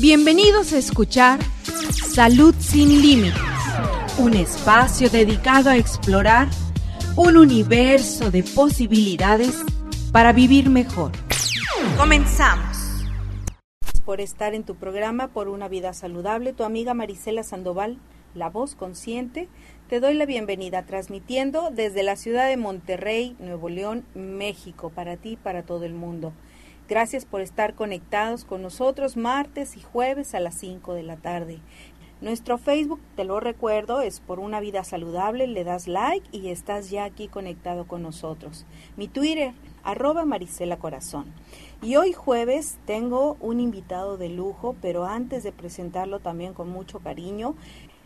Bienvenidos a escuchar Salud sin Límites, un espacio dedicado a explorar un universo de posibilidades para vivir mejor. Comenzamos. Por estar en tu programa Por una vida saludable, tu amiga Marisela Sandoval, la voz consciente, te doy la bienvenida transmitiendo desde la ciudad de Monterrey, Nuevo León, México, para ti y para todo el mundo. Gracias por estar conectados con nosotros martes y jueves a las 5 de la tarde. Nuestro Facebook, te lo recuerdo, es por una vida saludable, le das like y estás ya aquí conectado con nosotros. Mi Twitter, arroba Marisela Corazón. Y hoy jueves tengo un invitado de lujo, pero antes de presentarlo también con mucho cariño,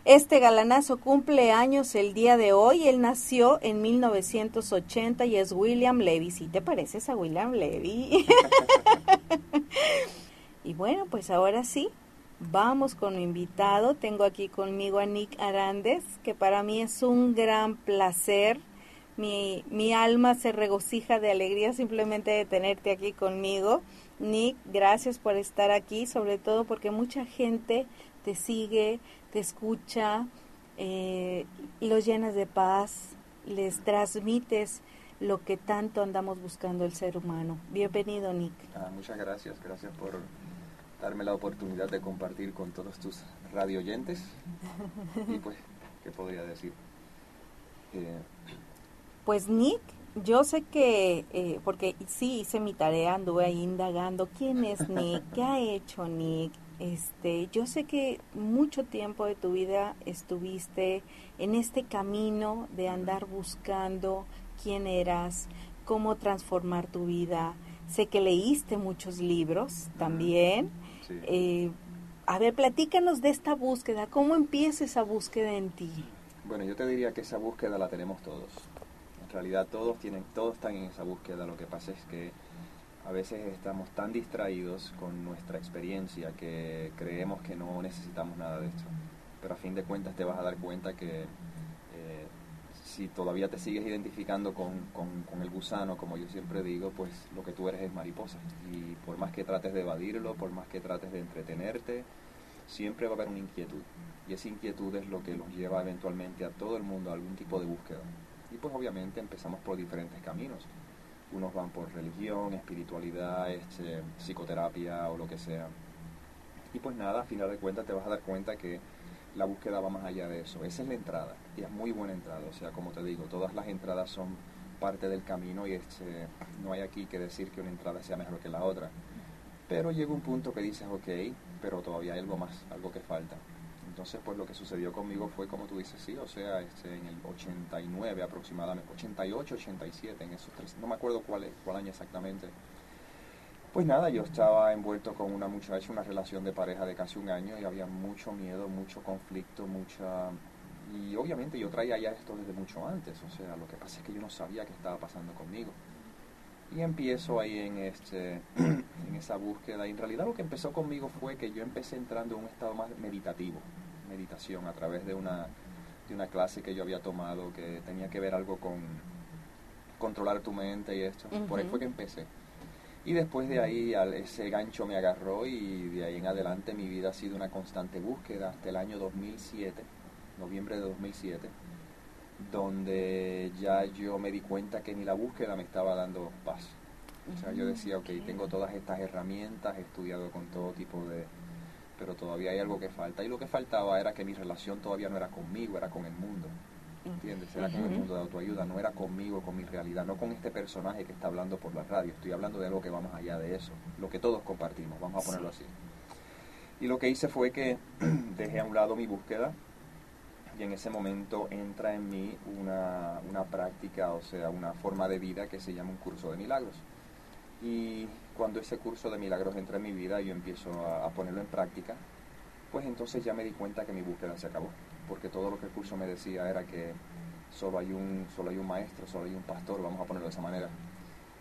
este galanazo cumple años el día de hoy. Él nació en 1980 y es William Levy. ¿Sí te pareces a William Levy? y bueno, pues ahora sí, vamos con mi invitado. Tengo aquí conmigo a Nick Arandes, que para mí es un gran placer. Mi, mi alma se regocija de alegría simplemente de tenerte aquí conmigo. Nick, gracias por estar aquí, sobre todo porque mucha gente te sigue, te escucha, eh, los llenas de paz, les transmites lo que tanto andamos buscando el ser humano. Bienvenido, Nick. Ah, muchas gracias, gracias por darme la oportunidad de compartir con todos tus radio oyentes. y pues, ¿qué podría decir? Eh, pues Nick, yo sé que, eh, porque sí hice mi tarea, anduve ahí indagando quién es Nick, qué ha hecho Nick, este, yo sé que mucho tiempo de tu vida estuviste en este camino de andar buscando quién eras, cómo transformar tu vida. Sé que leíste muchos libros también. Eh, a ver, platícanos de esta búsqueda. ¿Cómo empieza esa búsqueda en ti? Bueno, yo te diría que esa búsqueda la tenemos todos. En realidad todos tienen, todos están en esa búsqueda. Lo que pasa es que a veces estamos tan distraídos con nuestra experiencia que creemos que no necesitamos nada de esto. Pero a fin de cuentas te vas a dar cuenta que eh, si todavía te sigues identificando con, con, el gusano, como yo siempre digo, pues lo que tú eres es mariposa. Y por más que trates de evadirlo, por más que trates de entretenerte, siempre va a haber una inquietud. Y esa inquietud es lo que nos lleva eventualmente a todo el mundo a algún tipo de búsqueda. Y pues obviamente empezamos por diferentes caminos unos van por religión, espiritualidad, este, psicoterapia o lo que sea. Y pues nada, a final de cuentas te vas a dar cuenta que la búsqueda va más allá de eso. Esa es la entrada y es muy buena entrada. O sea, como te digo, todas las entradas son parte del camino y este, no hay aquí que decir que una entrada sea mejor que la otra. Pero llega un punto que dices, ok, pero todavía hay algo más, algo que falta. Entonces, pues lo que sucedió conmigo fue, como tú dices, sí, o sea, este, en el 89 aproximadamente, 88, 87, en esos tres, no me acuerdo cuál, cuál año exactamente. Pues nada, yo estaba envuelto con una muchacha, una relación de pareja de casi un año y había mucho miedo, mucho conflicto, mucha... Y obviamente yo traía ya esto desde mucho antes, o sea, lo que pasa es que yo no sabía qué estaba pasando conmigo. Y empiezo ahí en, este, en esa búsqueda. Y en realidad lo que empezó conmigo fue que yo empecé entrando en un estado más meditativo meditación a través de una, de una clase que yo había tomado que tenía que ver algo con controlar tu mente y esto. Por ahí fue que empecé. Y después de ahí ese gancho me agarró y de ahí en adelante mi vida ha sido una constante búsqueda hasta el año 2007, noviembre de 2007, donde ya yo me di cuenta que ni la búsqueda me estaba dando paz. O sea, yo decía, ok, tengo todas estas herramientas, he estudiado con todo tipo de, pero todavía hay algo que falta. Y lo que faltaba era que mi relación todavía no era conmigo, era con el mundo. ¿Entiendes? Era con el mundo de autoayuda, no era conmigo, con mi realidad, no con este personaje que está hablando por la radio. Estoy hablando de algo que va más allá de eso, lo que todos compartimos, vamos a ponerlo así. Y lo que hice fue que dejé a un lado mi búsqueda y en ese momento entra en mí una, una práctica, o sea, una forma de vida que se llama un curso de milagros. Y cuando ese curso de milagros entra en mi vida y yo empiezo a, ponerlo en práctica, pues entonces ya me di cuenta que mi búsqueda se acabó, porque todo lo que el curso me decía era que solo hay un, solo hay un maestro, solo hay un pastor, vamos a ponerlo de esa manera.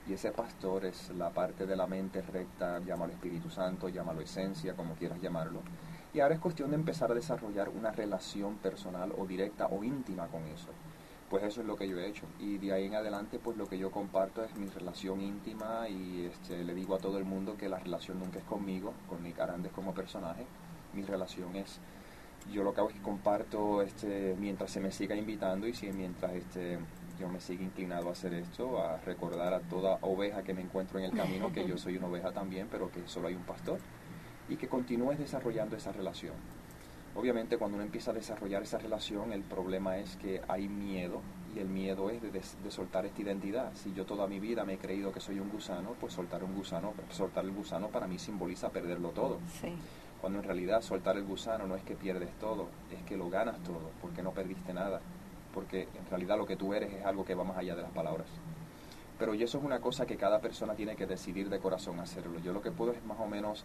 Y ese pastor es la parte de la mente recta, llámalo Espíritu Santo, llámalo esencia, como quieras llamarlo. Y ahora es cuestión de empezar a desarrollar una relación personal o directa o íntima con eso pues eso es lo que yo he hecho. Y de ahí en adelante, pues lo que yo comparto es mi relación íntima y este, le digo a todo el mundo que la relación nunca es conmigo, con Nick Arandes como personaje. Mi relación es, yo lo que hago es que comparto este, mientras se me siga invitando y si mientras este, yo me siga inclinado a hacer esto, a recordar a toda oveja que me encuentro en el camino que yo soy una oveja también, pero que solo hay un pastor. Y que continúes desarrollando esa relación Obviamente cuando uno empieza a desarrollar esa relación, el problema es que hay miedo y el miedo es de, soltar esta identidad. Si yo toda mi vida me he creído que soy un gusano, pues soltar un gusano, soltar el gusano para mí simboliza perderlo todo. Cuando en realidad soltar el gusano no es que pierdes todo, es que lo ganas todo, porque no perdiste nada, porque en realidad lo que tú eres es algo que va más allá de las palabras. Pero y eso es una cosa que cada persona tiene que decidir de corazón hacerlo. Yo lo que puedo es más o menos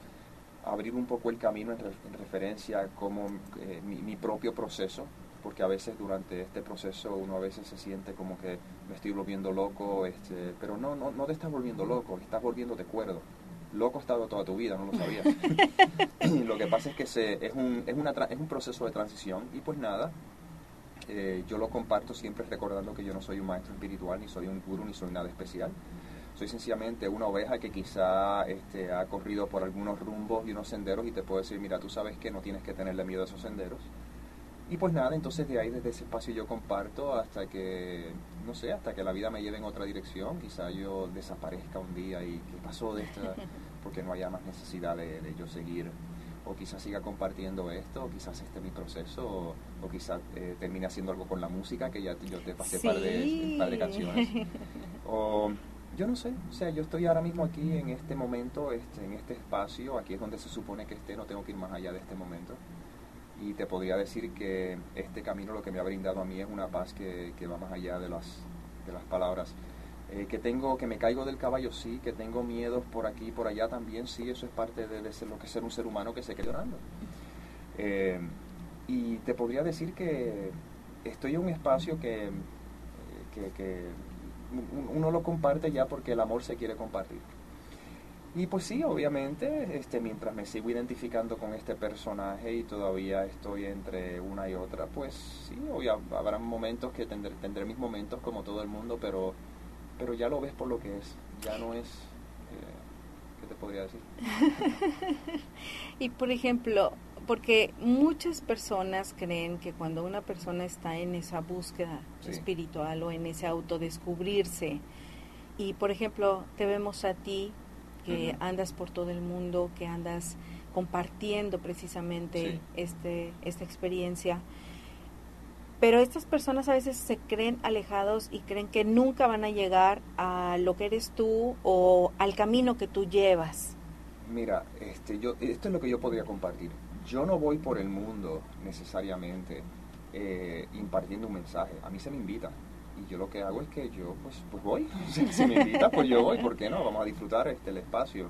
abrir un poco el camino en, referencia a cómo eh, mi, propio proceso, porque a veces durante este proceso uno a veces se siente como que me estoy volviendo loco, este, pero no, no, no te estás volviendo loco, estás volviendo de acuerdo. Loco has estado toda tu vida, no lo sabías. lo que pasa es que se, es, un, es, una, es un proceso de transición y pues nada, eh, yo lo comparto siempre recordando que yo no soy un maestro espiritual, ni soy un guru, ni soy nada especial soy sencillamente una oveja que quizá este, ha corrido por algunos rumbos y unos senderos y te puedo decir, mira, tú sabes que no tienes que tenerle miedo a esos senderos. Y pues nada, entonces de ahí, desde ese espacio yo comparto hasta que, no sé, hasta que la vida me lleve en otra dirección, quizá yo desaparezca un día y qué pasó de esta, porque no haya más necesidad de, yo seguir, o quizás siga compartiendo esto, o quizás este es mi proceso, o, quizás eh, termine haciendo algo con la música, que ya yo te pasé par, de, par de canciones. O yo no sé, o sea, yo estoy ahora mismo aquí en este momento, este, en este espacio, aquí es donde se supone que esté, no tengo que ir más allá de este momento. Y te podría decir que este camino lo que me ha brindado a mí es una paz que, va más allá de las, de las palabras. Eh, que tengo, que me caigo del caballo, sí, que tengo miedos por aquí y por allá también, sí, eso es parte de, ser, lo que ser un ser humano que se queda llorando. Eh, y te podría decir que estoy en un espacio que, que uno lo comparte ya porque el amor se quiere compartir. Y pues sí, obviamente, este, mientras me sigo identificando con este personaje y todavía estoy entre una y otra, pues sí, hoy habrá momentos que tendré, tendré mis momentos como todo el mundo, pero, pero ya lo ves por lo que es, ya no es, eh, ¿qué te podría decir? y por ejemplo, porque muchas personas creen que cuando una persona está en esa búsqueda espiritual o en ese autodescubrirse, y por ejemplo, te vemos a ti que andas por todo el mundo, que andas compartiendo precisamente este, esta experiencia, pero estas personas a veces se creen alejados y creen que nunca van a llegar a lo que eres tú o al camino que tú llevas. Mira, este, yo, esto es lo que yo podría compartir yo no voy por el mundo necesariamente eh, impartiendo un mensaje. A mí se me invita. Y yo lo que hago es que yo, pues, pues voy. Si, me invita, pues yo voy. ¿Por qué no? Vamos a disfrutar este, el espacio.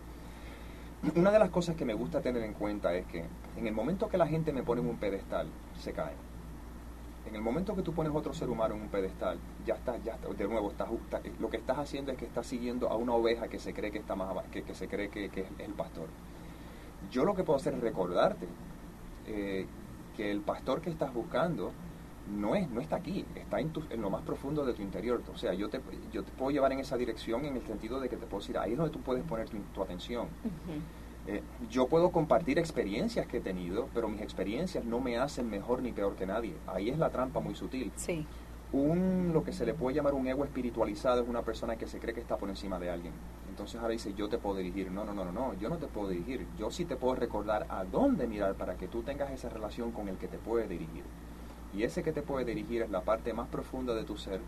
Una de las cosas que me gusta tener en cuenta es que en el momento que la gente me pone en un pedestal, se cae. En el momento que tú pones otro ser humano en un pedestal, ya está, ya está, de nuevo, estás, lo que estás haciendo es que estás siguiendo a una oveja que se cree que está más que, que se cree que es el pastor. Yo lo que puedo hacer es recordarte eh, que el pastor que estás buscando no es no está aquí, está en, en, lo más profundo de tu interior. O sea, yo te, yo te puedo llevar en esa dirección en el sentido de que te puedo decir, ahí es donde tú puedes poner tu, atención. Eh, yo puedo compartir experiencias que he tenido, pero mis experiencias no me hacen mejor ni peor que nadie. Ahí es la trampa muy sutil. Sí. Un, lo que se le puede llamar un ego espiritualizado es una persona que se cree que está por encima de alguien. Entonces ahora dice, yo te puedo dirigir. No, no, no, no, no, yo no te puedo dirigir. Yo sí te puedo recordar a dónde mirar para que tú tengas esa relación con el que te puede dirigir. Y ese que te puede dirigir es la parte más profunda de tu ser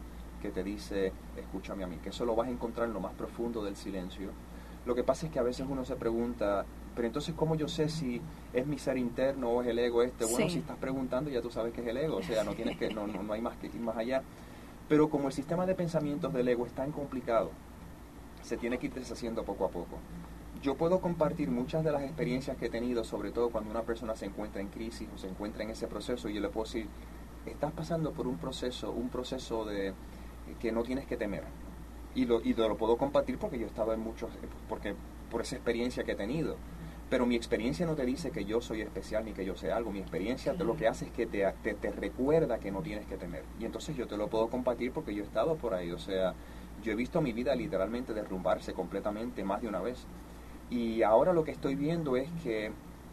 que te dice, escúchame a mí, que eso lo vas a encontrar en lo más profundo del silencio. Lo que pasa es que a veces uno se pregunta, pero entonces ¿cómo yo sé si es mi ser interno o es el ego este? Bueno, si estás preguntando ya tú sabes que es el ego, o sea, no tienes que, no, no, no hay más que ir más allá. Pero como el sistema de pensamientos del ego es tan complicado, se tiene que ir deshaciendo poco a poco. Yo puedo compartir muchas de las experiencias que he tenido, sobre todo cuando una persona se encuentra en crisis o se encuentra en ese proceso, y yo le puedo decir, estás pasando por un proceso, un proceso de que no tienes que temer. Y lo, y lo puedo compartir porque yo he estado en muchos, porque por esa experiencia que he tenido. pero mi experiencia no te dice que yo soy especial ni que yo sé algo. Mi experiencia lo que hace es que te, te, te, recuerda que no tienes que temer. Y entonces yo te lo puedo compartir porque yo he estado por ahí. O sea, yo he visto mi vida literalmente derrumbarse completamente más de una vez. Y ahora lo que estoy viendo es que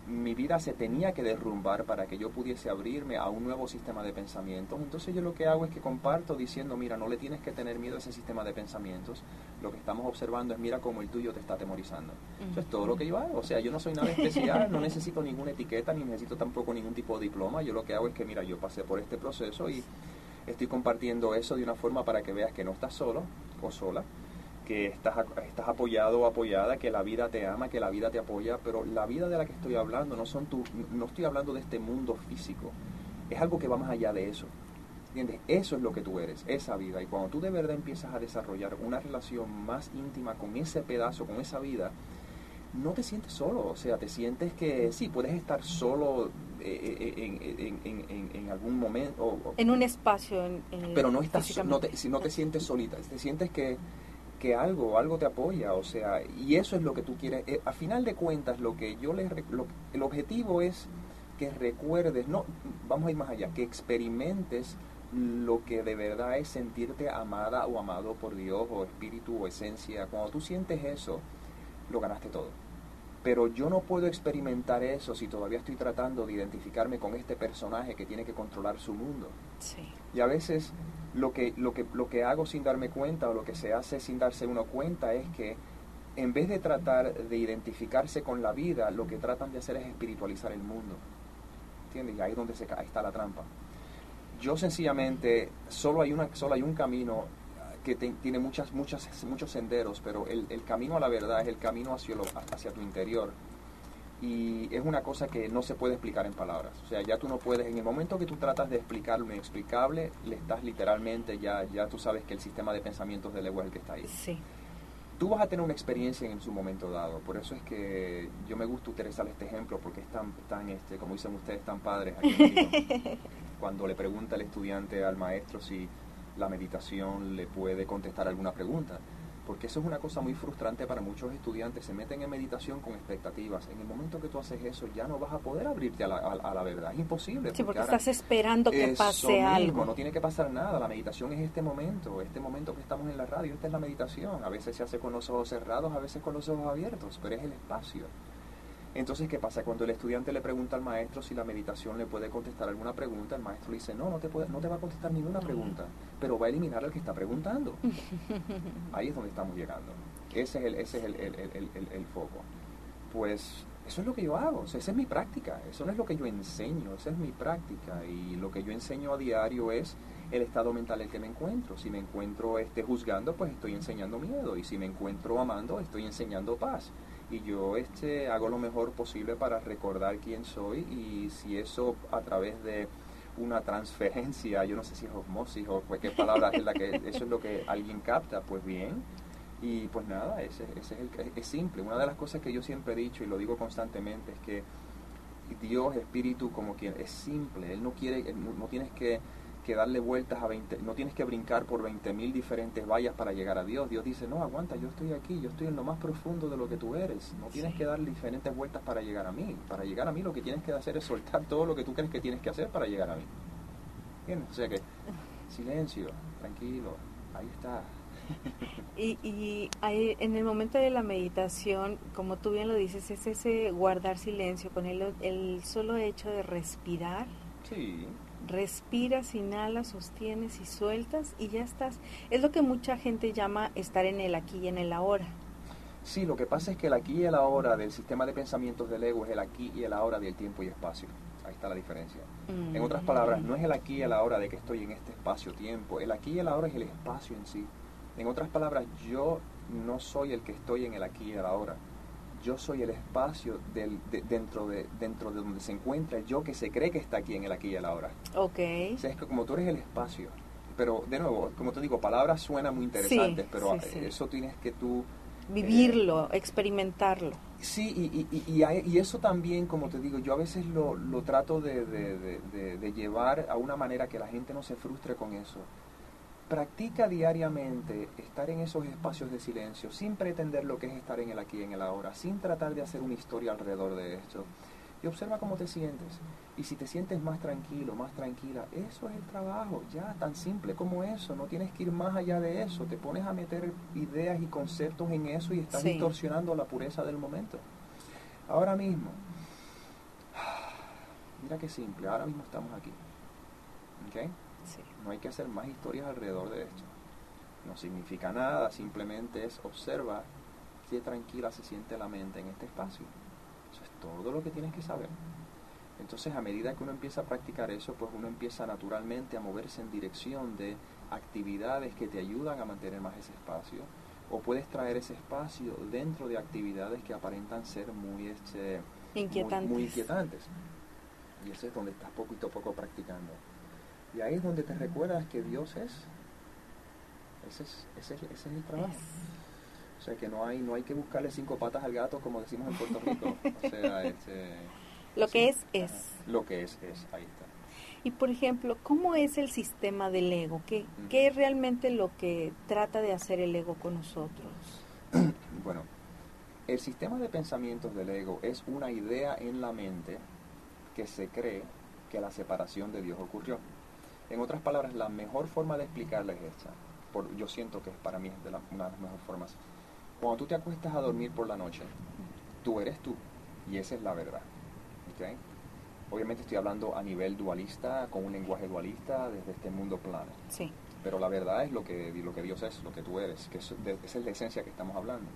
mi vida se tenía que derrumbar para que yo pudiese abrirme a un nuevo sistema de pensamientos. Entonces yo lo que hago es que comparto diciendo, mira, no le tienes que tener miedo a ese sistema de pensamientos. Lo que estamos observando es, mira cómo el tuyo te está atemorizando. Eso es todo lo que yo hago. O sea, yo no soy nada especial, no necesito ninguna etiqueta, ni necesito tampoco ningún tipo de diploma. Yo lo que hago es que, mira, yo pasé por este proceso y estoy compartiendo eso de una forma para que veas que no estás solo o sola que estás, estás apoyado o apoyada, que la vida te ama, que la vida te apoya, pero la vida de la que estoy hablando no, son tu, no estoy hablando de este mundo físico, es algo que va más allá de eso. ¿Entiendes? Eso es lo que tú eres, esa vida. Y cuando tú de verdad empiezas a desarrollar una relación más íntima con ese pedazo, con esa vida, no te sientes solo. O sea, te sientes que sí, puedes estar solo eh, eh, en, en, algún momento. en un espacio. pero no, estás, no, te, no te sientes solita. Te sientes que que algo, algo te apoya, o sea, y eso es lo que tú quieres. Eh, a final de cuentas, lo que yo les, el objetivo es que recuerdes, no, vamos a ir más allá, que experimentes lo que de verdad es sentirte amada o amado por Dios o espíritu o esencia. Cuando tú sientes eso, lo ganaste todo. Pero yo no puedo experimentar eso si todavía estoy tratando de identificarme con este personaje que tiene que controlar su mundo. Sí. Y a veces lo que, lo, que, lo que hago sin darme cuenta o lo que se hace sin darse uno cuenta es que en vez de tratar de identificarse con la vida, lo que tratan de hacer es espiritualizar el mundo. ¿Entiendes? Y ahí es donde se, ahí está la trampa. Yo sencillamente, solo hay, una, solo hay un camino que tiene muchas, muchas, muchos senderos, pero el, el, camino a la verdad es el camino hacia, lo, hacia tu interior y es una cosa que no se puede explicar en palabras. O sea, ya tú no puedes, en el momento que tú tratas de explicar lo inexplicable, le estás literalmente, ya, ya tú sabes que el sistema de pensamientos del ego es el que está ahí. Sí. Tú vas a tener una experiencia en su momento dado, por eso es que yo me gusta utilizar este ejemplo, porque es tan, tan este, como dicen ustedes, tan padres. Aquí Cuando le pregunta el estudiante al maestro si la meditación le puede contestar alguna pregunta porque eso es una cosa muy frustrante para muchos estudiantes, se meten en meditación con expectativas. En el momento que tú haces eso ya no vas a poder abrirte a la, a, la verdad, es imposible. Sí, porque, estás esperando que pase mismo, algo. No tiene que pasar nada, la meditación es este momento, este momento que estamos en la radio, esta es la meditación. A veces se hace con los ojos cerrados, a veces con los ojos abiertos, pero es el espacio. Entonces, ¿qué pasa? Cuando el estudiante le pregunta al maestro si la meditación le puede contestar alguna pregunta, el maestro le dice, no, no te, puede, no te va a contestar ninguna pregunta, pero va a eliminar al que está preguntando. Ahí es donde estamos llegando. Ese es el, ese es el, el, el, foco. Pues eso es lo que yo hago, esa es mi práctica, eso no es lo que yo enseño, esa es mi práctica y lo que yo enseño a diario es el estado mental en el que me encuentro. Si me encuentro este, juzgando, pues estoy enseñando miedo y si me encuentro amando, estoy enseñando paz y yo este hago lo mejor posible para recordar quién soy y si eso a través de una transferencia, yo no sé si es osmosis o cualquier palabra es la que eso es lo que alguien capta, pues bien. Y pues nada, ese, ese es, el, es simple. Una de las cosas que yo siempre he dicho y lo digo constantemente es que Dios, espíritu, como quien es simple. Él no quiere, no tienes que que darle vueltas a 20, no tienes que brincar por 20.000 diferentes vallas para llegar a Dios. Dios dice, no, aguanta, yo estoy aquí, yo estoy en lo más profundo de lo que tú eres. No tienes que dar diferentes vueltas para llegar a mí. Para llegar a mí lo que tienes que hacer es soltar todo lo que tú crees que tienes que hacer para llegar a mí. ¿Entiendes? O sea que, silencio, tranquilo, ahí está. Y, y en el momento de la meditación, como tú bien lo dices, es ese guardar silencio, con el, el solo hecho de respirar. Sí respiras, inhalas, sostienes y sueltas y ya estás. Es lo que mucha gente llama estar en el aquí y en el ahora. Sí, lo que pasa es que el aquí y el ahora del sistema de pensamientos del ego es el aquí y el ahora del tiempo y espacio. Ahí está la diferencia. En otras palabras, no es el aquí y el ahora de que estoy en este espacio-tiempo. El aquí y el ahora es el espacio en sí. En otras palabras, yo no soy el que estoy en el aquí y el ahora yo soy el espacio del, dentro, de, dentro de donde se encuentra yo que se cree que está aquí en el aquí y el ahora. Ok. O sea, es que como tú eres el espacio, pero de nuevo, como te digo, palabras suenan muy interesantes, pero eso tienes que tú... Vivirlo, experimentarlo. Sí, y, y, y, y, eso también, como te digo, yo a veces lo, lo trato de, de, de, llevar a una manera que la gente no se frustre con eso Practica diariamente estar en esos espacios de silencio sin pretender lo que es estar en el aquí y en el ahora, sin tratar de hacer una historia alrededor de esto. Y observa cómo te sientes. Y si te sientes más tranquilo, más tranquila, eso es el trabajo, ya, tan simple como eso. No tienes que ir más allá de eso. Te pones a meter ideas y conceptos en eso y estás distorsionando la pureza del momento. Ahora mismo, mira qué simple, ahora mismo estamos aquí. ¿Ok? No hay que hacer más historias alrededor de esto. No significa nada, simplemente es observa qué tranquila se siente la mente en este espacio. Eso es todo lo que tienes que saber. Entonces, a medida que uno empieza a practicar eso, pues uno empieza naturalmente a moverse en dirección de actividades que te ayudan a mantener más ese espacio. O puedes traer ese espacio dentro de actividades que aparentan ser muy, este, inquietantes. Muy, inquietantes. Y eso es donde estás poquito a poco practicando. Y ahí es donde te recuerdas que Dios es. Ese es, ese es, el trabajo. O sea que no hay, no hay que buscarle cinco patas al gato como decimos en Puerto Rico. O sea, este, lo que es, es. Lo que es, es. Ahí está. Y por ejemplo, ¿cómo es el sistema del ego? ¿Qué, ¿Qué es realmente lo que trata de hacer el ego con nosotros? bueno, el sistema de pensamientos del ego es una idea en la mente que se cree que la separación de Dios ocurrió. En otras palabras, la mejor forma de explicarla es esta. Por, yo siento que para mí es de una de las mejores formas. Cuando tú te acuestas a dormir por la noche, tú eres tú. Y esa es la verdad. Obviamente estoy hablando a nivel dualista, con un lenguaje dualista, desde este mundo plano. Sí. Pero la verdad es lo que, lo que Dios es, lo que tú eres, que esa es la esencia que estamos hablando.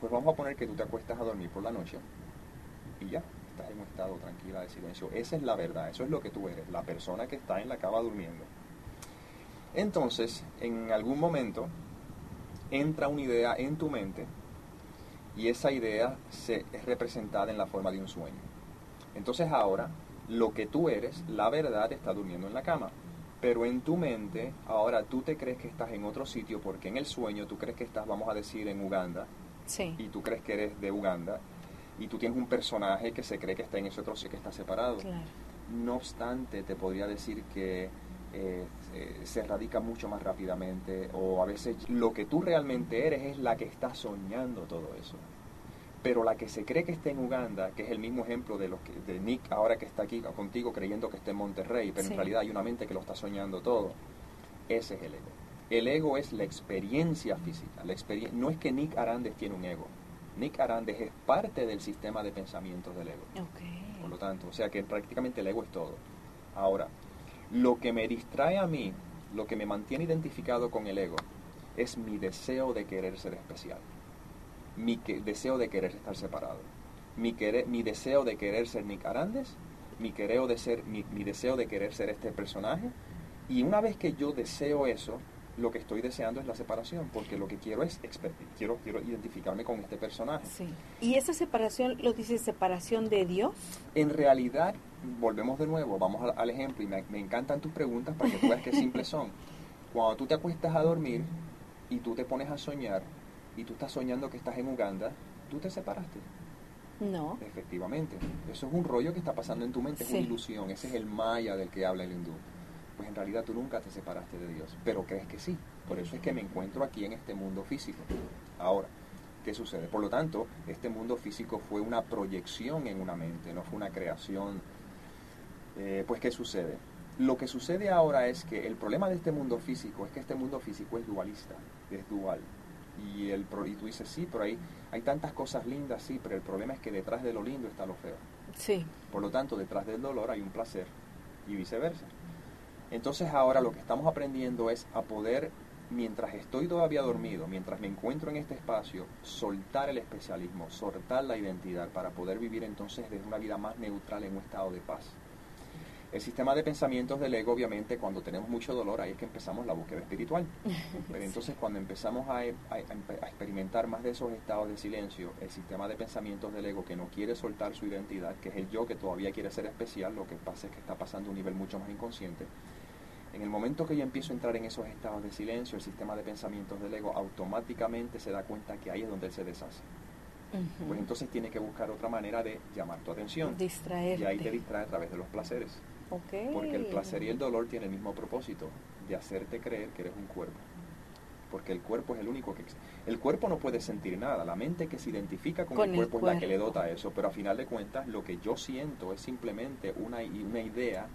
Pues vamos a poner que tú te acuestas a dormir por la noche y ya, en un estado tranquila de silencio. Esa es la verdad, eso es lo que tú eres, la persona que está en la cama durmiendo. Entonces, en algún momento, entra una idea en tu mente y esa idea se, es representada en la forma de un sueño. Entonces ahora, lo que tú eres, la verdad, está durmiendo en la cama. Pero en tu mente, ahora tú te crees que estás en otro sitio porque en el sueño tú crees que estás, vamos a decir, en Uganda. Sí. Y tú crees que eres de Uganda y tú tienes un personaje que se cree que está en ese otro que está separado. No obstante, te podría decir que eh, eh, se radica mucho más rápidamente o a veces lo que tú realmente eres es la que está soñando todo eso. Pero la que se cree que está en Uganda, que es el mismo ejemplo de, los que, de Nick ahora que está aquí contigo creyendo que está en Monterrey, pero en realidad hay una mente que lo está soñando todo, ese es el ego. El ego es la experiencia física. La no es que Nick Arandes tiene un ego. Nick Arandes es parte del sistema de pensamientos del ego. Por lo tanto, o sea que prácticamente el ego es todo. Ahora, lo que me distrae a mí, lo que me mantiene identificado con el ego, es mi deseo de querer ser especial. Mi deseo de querer estar separado. Mi, mi deseo de querer ser Nick Arandes, mi, de ser, mi deseo de querer ser este personaje. Y una vez que yo deseo eso, lo que estoy deseando es la separación, porque lo que quiero es quiero quiero identificarme con este personaje. Sí. ¿Y esa separación lo dice separación de Dios? En realidad, volvemos de nuevo, vamos al, ejemplo, y me, encantan tus preguntas para que tú veas qué simples son. Cuando tú te acuestas a dormir y tú te pones a soñar, y tú estás soñando que estás en Uganda, tú te separaste. No. Efectivamente. Eso es un rollo que está pasando en tu mente, es una ilusión. Ese es el maya del que habla el hindú pues en realidad tú nunca te separaste de Dios, pero crees que sí. Por eso es que me encuentro aquí en este mundo físico. Ahora, ¿qué sucede? Por lo tanto, este mundo físico fue una proyección en una mente, no fue una creación. Eh, pues, ¿qué sucede? Lo que sucede ahora es que el problema de este mundo físico es que este mundo físico es dualista, es dual. Y, el, y tú dices, sí, pero hay, hay tantas cosas lindas, sí, pero el problema es que detrás de lo lindo está lo feo. Sí. Por lo tanto, detrás del dolor hay un placer y viceversa. Entonces ahora lo que estamos aprendiendo es a poder, mientras estoy todavía dormido, mientras me encuentro en este espacio, soltar el especialismo, soltar la identidad para poder vivir entonces desde una vida más neutral en un estado de paz. El sistema de pensamientos del ego, obviamente, cuando tenemos mucho dolor, ahí es que empezamos la búsqueda espiritual. Pero entonces cuando empezamos a, a, experimentar más de esos estados de silencio, el sistema de pensamientos del ego que no quiere soltar su identidad, que es el yo que todavía quiere ser especial, lo que pasa es que está pasando a un nivel mucho más inconsciente, en el momento que yo empiezo a entrar en esos estados de silencio, el sistema de pensamientos del ego automáticamente se da cuenta que ahí es donde él se deshace. Pues entonces tiene que buscar otra manera de llamar tu atención. Distraerte. Y ahí te distrae a través de los placeres. Porque el placer y el dolor tienen el mismo propósito, de hacerte creer que eres un cuerpo. Porque el cuerpo es el único que El cuerpo no puede sentir nada, la mente que se identifica con, el, cuerpo es la que le dota eso, pero a final de cuentas lo que yo siento es simplemente una, una idea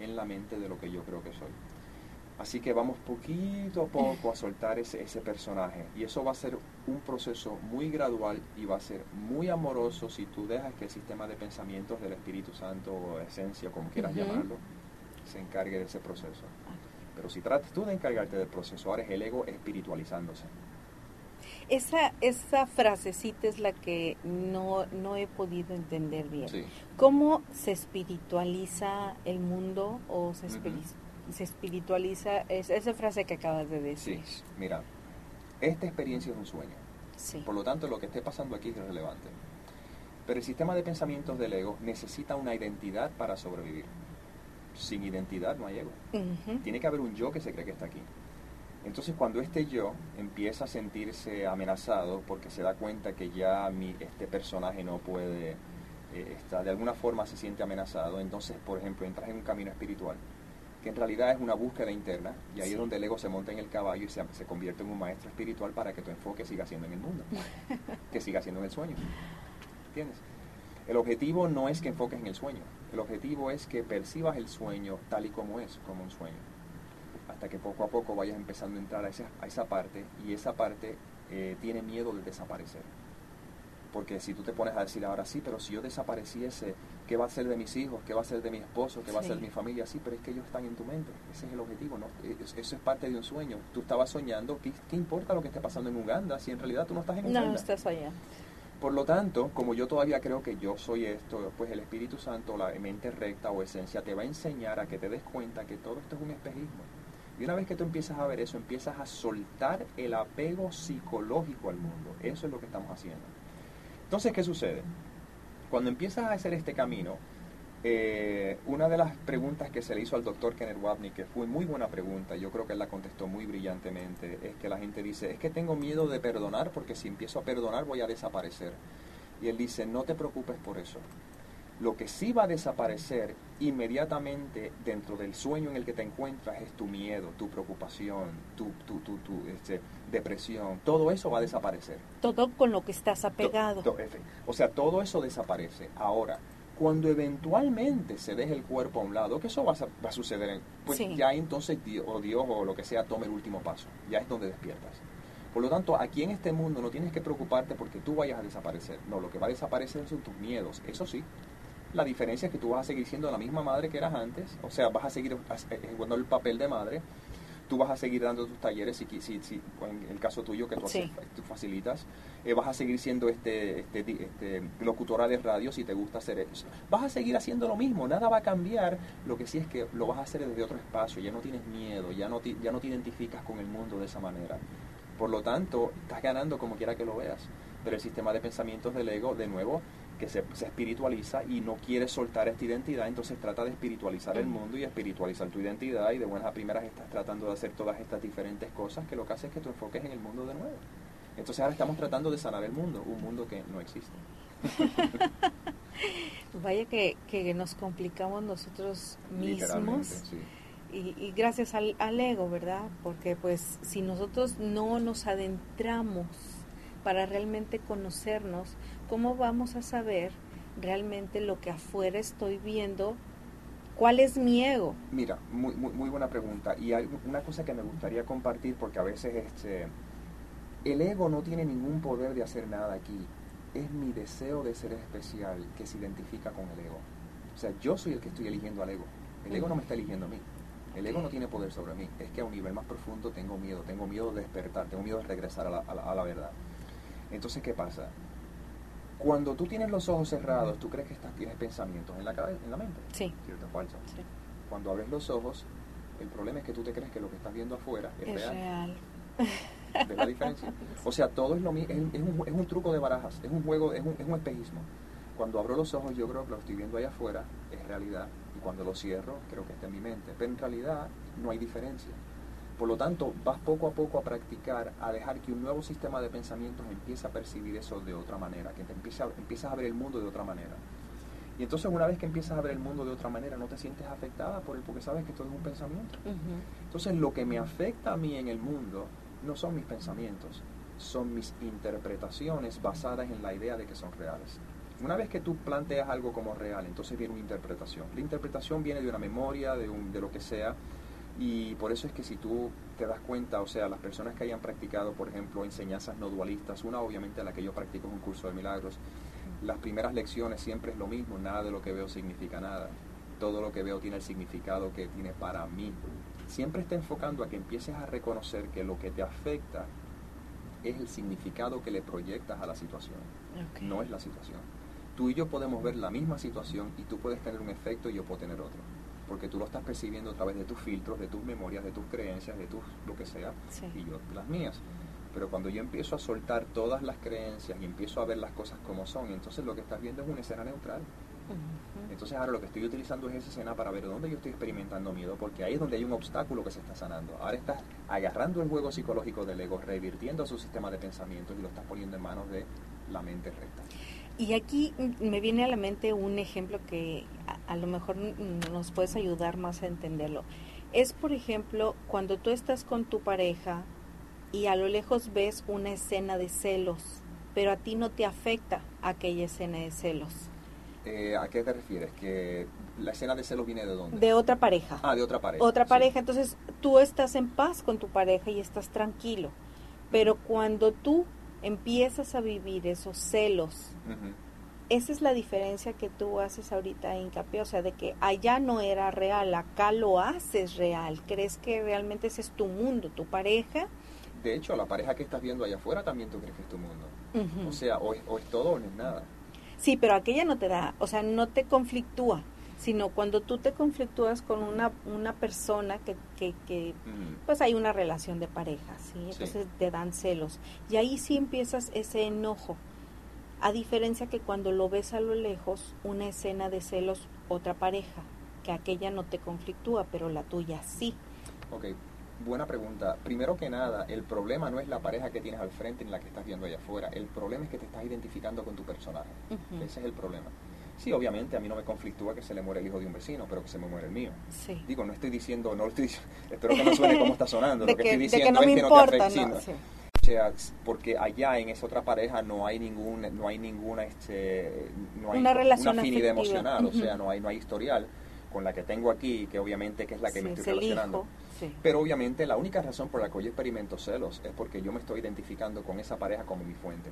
en la mente de lo que yo creo que soy. Así que vamos poquito a poco a soltar ese, ese personaje. Y eso va a ser un proceso muy gradual y va a ser muy amoroso si tú dejas que el sistema de pensamientos del Espíritu Santo o esencia, como quieras llamarlo, se encargue de ese proceso. Pero si tratas tú de encargarte del proceso, ahora es el ego espiritualizándose. Esa, esa frasecita es la que no, no he podido entender bien. ¿Cómo se espiritualiza el mundo o se, se espiritualiza esa frase que acabas de decir? Sí, mira, esta experiencia es un sueño. Por lo tanto, lo que esté pasando aquí es relevante. Pero el sistema de pensamientos del ego necesita una identidad para sobrevivir. Sin identidad no hay ego. Tiene que haber un yo que se cree que está aquí. Entonces cuando este yo empieza a sentirse amenazado porque se da cuenta que ya mi, este personaje no puede, eh, de alguna forma se siente amenazado, entonces por ejemplo entras en un camino espiritual que en realidad es una búsqueda interna y ahí es donde el ego se monta en el caballo y se, se convierte en un maestro espiritual para que tu enfoque siga siendo en el mundo, que siga siendo en el sueño. ¿Entiendes? El objetivo no es que enfoques en el sueño, el objetivo es que percibas el sueño tal y como es, como un sueño hasta que poco a poco vayas empezando a entrar a esa, a esa parte y esa parte eh, tiene miedo de desaparecer. Porque si tú te pones a decir ahora sí, pero si yo desapareciese, ¿qué va a ser de mis hijos? ¿Qué va a ser de mi esposo? ¿Qué va a ser de mi familia? Sí, pero es que ellos están en tu mente. Ese es el objetivo, ¿no? E, eso es parte de un sueño. Tú estabas soñando, ¿qué, importa lo que esté pasando en Uganda si en realidad tú no estás en Uganda? No, no estás allá. Por lo tanto, como yo todavía creo que yo soy esto, pues el Espíritu Santo, la mente recta o esencia, te va a enseñar a que te des cuenta que todo esto es un espejismo y una vez que tú empiezas a ver eso, empiezas a soltar el apego psicológico al mundo. Eso es lo que estamos haciendo. Entonces, ¿qué sucede? Cuando empiezas a hacer este camino, eh, una de las preguntas que se le hizo al doctor Kenneth Wapney, que fue muy buena pregunta, yo creo que él la contestó muy brillantemente, es que la gente dice, es que tengo miedo de perdonar porque si empiezo a perdonar voy a desaparecer. Y él dice, no te preocupes por eso. Lo que sí va a desaparecer inmediatamente dentro del sueño en el que te encuentras es tu miedo, tu preocupación, tu, tu, tu, tu este, depresión. Todo eso va a desaparecer. Todo con lo que estás apegado. o sea, todo eso desaparece. Ahora, cuando eventualmente se deje el cuerpo a un lado, que eso va a, va a suceder, pues ya entonces Dios, o Dios o lo que sea tome el último paso. Ya es donde despiertas. Por lo tanto, aquí en este mundo no tienes que preocuparte porque tú vayas a desaparecer. No, lo que va a desaparecer son tus miedos. Eso sí, la diferencia es que tú vas a seguir siendo la misma madre que eras antes, o sea, vas a seguir ejecutando el papel de madre, tú vas a seguir dando tus talleres, si, si, si en el caso tuyo que tú, facilitas, eh, vas a seguir siendo este, este, este, locutora de radio si te gusta hacer eso. Vas a seguir haciendo lo mismo, nada va a cambiar, lo que sí es que lo vas a hacer desde otro espacio, ya no tienes miedo, ya no ya no te identificas con el mundo de esa manera. Por lo tanto, estás ganando como quiera que lo veas. Pero el sistema de pensamientos del ego, de nuevo, que se, espiritualiza y no quiere soltar esta identidad, entonces trata de espiritualizar el mundo y espiritualizar tu identidad y de buenas a primeras estás tratando de hacer todas estas diferentes cosas que lo que hace es que tú enfoques en el mundo de nuevo. Entonces ahora estamos tratando de sanar el mundo, un mundo que no existe. Vaya que, que, nos complicamos nosotros mismos. Y, y, gracias al, al ego, ¿verdad? Porque pues si nosotros no nos adentramos para realmente conocernos, ¿cómo vamos a saber realmente lo que afuera estoy viendo? ¿Cuál es mi ego? Mira, muy, buena pregunta. Y hay una cosa que me gustaría compartir porque a veces este, el ego no tiene ningún poder de hacer nada aquí. Es mi deseo de ser especial que se identifica con el ego. O sea, yo soy el que estoy eligiendo al ego. El ego no me está eligiendo a mí. El ego no tiene poder sobre mí. Es que a un nivel más profundo tengo miedo. Tengo miedo de despertar. Tengo miedo de regresar a la verdad. Entonces, ¿qué pasa? Cuando tú tienes los ojos cerrados, tú crees que estás, tienes pensamientos en la cabeza, en la mente. Sí. ¿Cierto o falso? Sí. Cuando abres los ojos, el problema es que tú te crees que lo que estás viendo afuera es, es real. ¿Ves la diferencia? O sea, todo es lo mismo, es, un, es, un, truco de barajas, es un juego, es un, es un espejismo. Cuando abro los ojos, yo creo que lo estoy viendo ahí afuera, es realidad. Y cuando lo cierro, creo que está en mi mente. Pero en realidad no hay diferencia. Por lo tanto, vas poco a poco a practicar, a dejar que un nuevo sistema de pensamientos empiece a percibir eso de otra manera, que te empiece a, empiezas a ver el mundo de otra manera. Y entonces una vez que empiezas a ver el mundo de otra manera, no te sientes afectada por él porque sabes que todo es un pensamiento. Entonces lo que me afecta a mí en el mundo no son mis pensamientos, son mis interpretaciones basadas en la idea de que son reales. Una vez que tú planteas algo como real, entonces viene una interpretación. La interpretación viene de una memoria, de, un, de lo que sea, y por eso es que si tú te das cuenta, o sea, las personas que hayan practicado, por ejemplo, enseñanzas no dualistas, una obviamente la que yo practico es un curso de milagros, las primeras lecciones siempre es lo mismo, nada de lo que veo significa nada, todo lo que veo tiene el significado que tiene para mí. Siempre está enfocando a que empieces a reconocer que lo que te afecta es el significado que le proyectas a la situación, no es la situación. Tú y yo podemos ver la misma situación y tú puedes tener un efecto y yo puedo tener otro porque tú lo estás percibiendo a través de tus filtros, de tus memorias, de tus creencias, de tus lo que sea, y yo las mías. Pero cuando yo empiezo a soltar todas las creencias y empiezo a ver las cosas como son, entonces lo que estás viendo es una escena neutral. Entonces ahora lo que estoy utilizando es esa escena para ver dónde yo estoy experimentando miedo, porque ahí es donde hay un obstáculo que se está sanando. Ahora estás agarrando el juego psicológico del ego, revirtiendo su sistema de pensamientos y lo estás poniendo en manos de la mente recta. Y aquí me viene a la mente un ejemplo que a, lo mejor nos puedes ayudar más a entenderlo. Es, por ejemplo, cuando tú estás con tu pareja y a lo lejos ves una escena de celos, pero a ti no te afecta aquella escena de celos. Eh, ¿A qué te refieres? ¿Que la escena de celos viene de dónde? De otra pareja. Ah, de otra pareja. Otra pareja. Entonces tú estás en paz con tu pareja y estás tranquilo. Pero cuando tú empiezas a vivir esos celos. Esa es la diferencia que tú haces ahorita hincapié, o sea, de que allá no era real, acá lo haces real. ¿Crees que realmente ese es tu mundo, tu pareja? De hecho, la pareja que estás viendo allá afuera también tú crees que es tu mundo. O sea, o es, o es todo o no es nada. Sí, pero aquella no te da, o sea, no te conflictúa sino cuando tú te conflictúas con una, una persona que, que, pues hay una relación de pareja, ¿sí? Entonces te dan celos. Y ahí sí empiezas ese enojo. A diferencia que cuando lo ves a lo lejos, una escena de celos, otra pareja, que aquella no te conflictúa, pero la tuya sí. Ok, buena pregunta. Primero que nada, el problema no es la pareja que tienes al frente en la que estás viendo allá afuera. El problema es que te estás identificando con tu personaje. Ese es el problema. Sí, obviamente a mí no me conflictúa que se le muere el hijo de un vecino, pero que se me muere el mío. Sí. Digo, no estoy diciendo, no estoy espero que no suene como está sonando. lo que, estoy diciendo es que no te afecte. O sea, porque allá en esa otra pareja no hay ningún, no hay ninguna, este, no hay una, relación afinidad emocional, o sea, no hay, no hay historial con la que tengo aquí, que obviamente que es la que me estoy relacionando. Pero obviamente la única razón por la que yo experimento celos es porque yo me estoy identificando con esa pareja como mi fuente,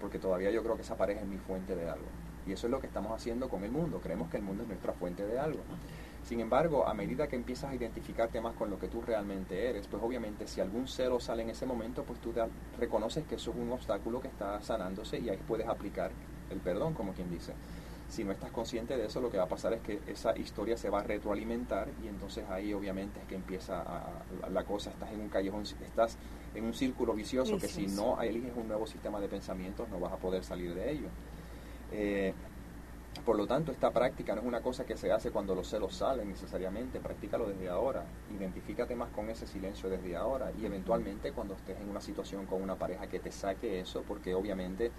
porque todavía yo creo que esa pareja es mi fuente de algo. Y eso es lo que estamos haciendo con el mundo. Creemos que el mundo es nuestra fuente de algo. Sin embargo, a medida que empiezas a identificarte más con lo que tú realmente eres, pues obviamente si algún cero sale en ese momento, pues tú reconoces que eso es un obstáculo que está sanándose y ahí puedes aplicar el perdón, como quien dice. Si no estás consciente de eso, lo que va a pasar es que esa historia se va a retroalimentar y entonces ahí obviamente es que empieza la cosa, estás en un callejón, estás en un círculo vicioso que si no eliges un nuevo sistema de pensamientos no vas a poder salir de ello. Eh, por lo tanto, esta práctica no es una cosa que se hace cuando los celos salen necesariamente, practícalo desde ahora, identifícate más con ese silencio desde ahora y eventualmente cuando estés en una situación con una pareja que te saque eso, porque obviamente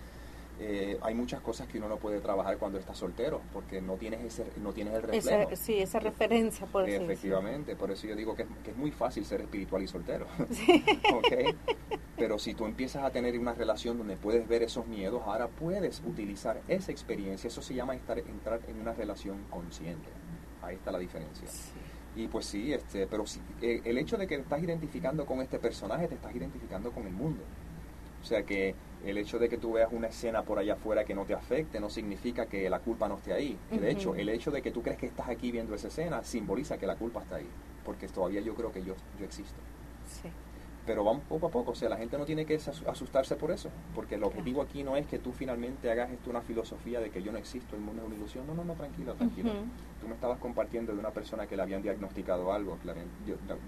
eh, hay muchas cosas que uno no puede trabajar cuando está soltero, porque no tienes ese, no tienes el reflejo. sí, esa referencia, por Efectivamente, por eso yo digo que es, muy fácil ser espiritual y soltero. Pero si tú empiezas a tener una relación donde puedes ver esos miedos, ahora puedes utilizar esa experiencia, eso se llama estar, entrar en una relación consciente. Ahí está la diferencia. Y pues sí, este, pero si, eh, el hecho de que te estás identificando con este personaje, te estás identificando con el mundo. O sea que el hecho de que tú veas una escena por allá afuera que no te afecte no significa que la culpa no esté ahí. De hecho, el hecho de que tú crees que estás aquí viendo esa escena simboliza que la culpa está ahí, porque todavía yo creo que yo, yo existo. Pero vamos poco a poco, o sea, la gente no tiene que asustarse por eso, porque el objetivo aquí no es que tú finalmente hagas esto una filosofía de que yo no existo, el mundo es una ilusión, no, no, no, tranquilo, tranquilo. Tú me estabas compartiendo de una persona que le habían diagnosticado algo, que le habían